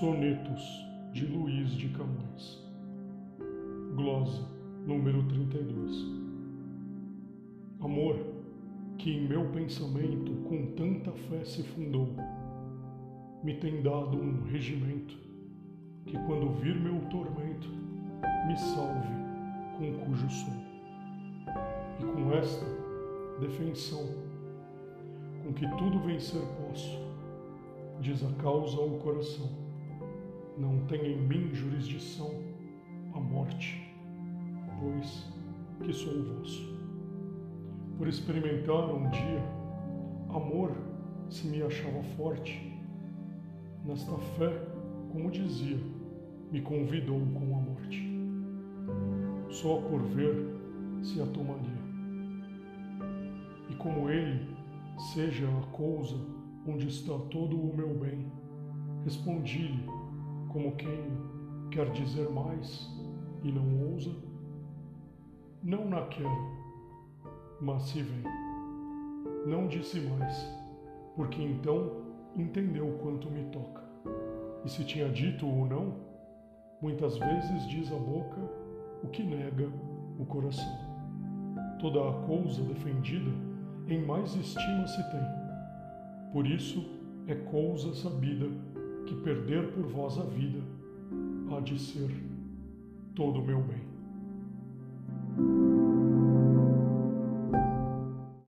Sonetos de Luiz de Camões. Glosa número 32. Amor, que em meu pensamento com tanta fé se fundou, me tem dado um regimento que quando vir meu tormento me salve com cujo sou. E com esta defensão, com que tudo vencer posso, diz a causa ao coração, não tem em mim jurisdição a morte, pois que sou vosso. Por experimentar um dia amor se me achava forte, nesta fé, como dizia, me convidou com a morte. Só por ver se a tomaria. E como ele seja a coisa onde está todo o meu bem, respondi-lhe como quem quer dizer mais e não ousa. Não na quero, mas se vem. Não disse mais, porque então entendeu quanto me toca. E se tinha dito ou não, muitas vezes diz a boca o que nega o coração. Toda a coisa defendida em mais estima se tem. Por isso é coisa sabida que perder por vós a vida há de ser todo o meu bem.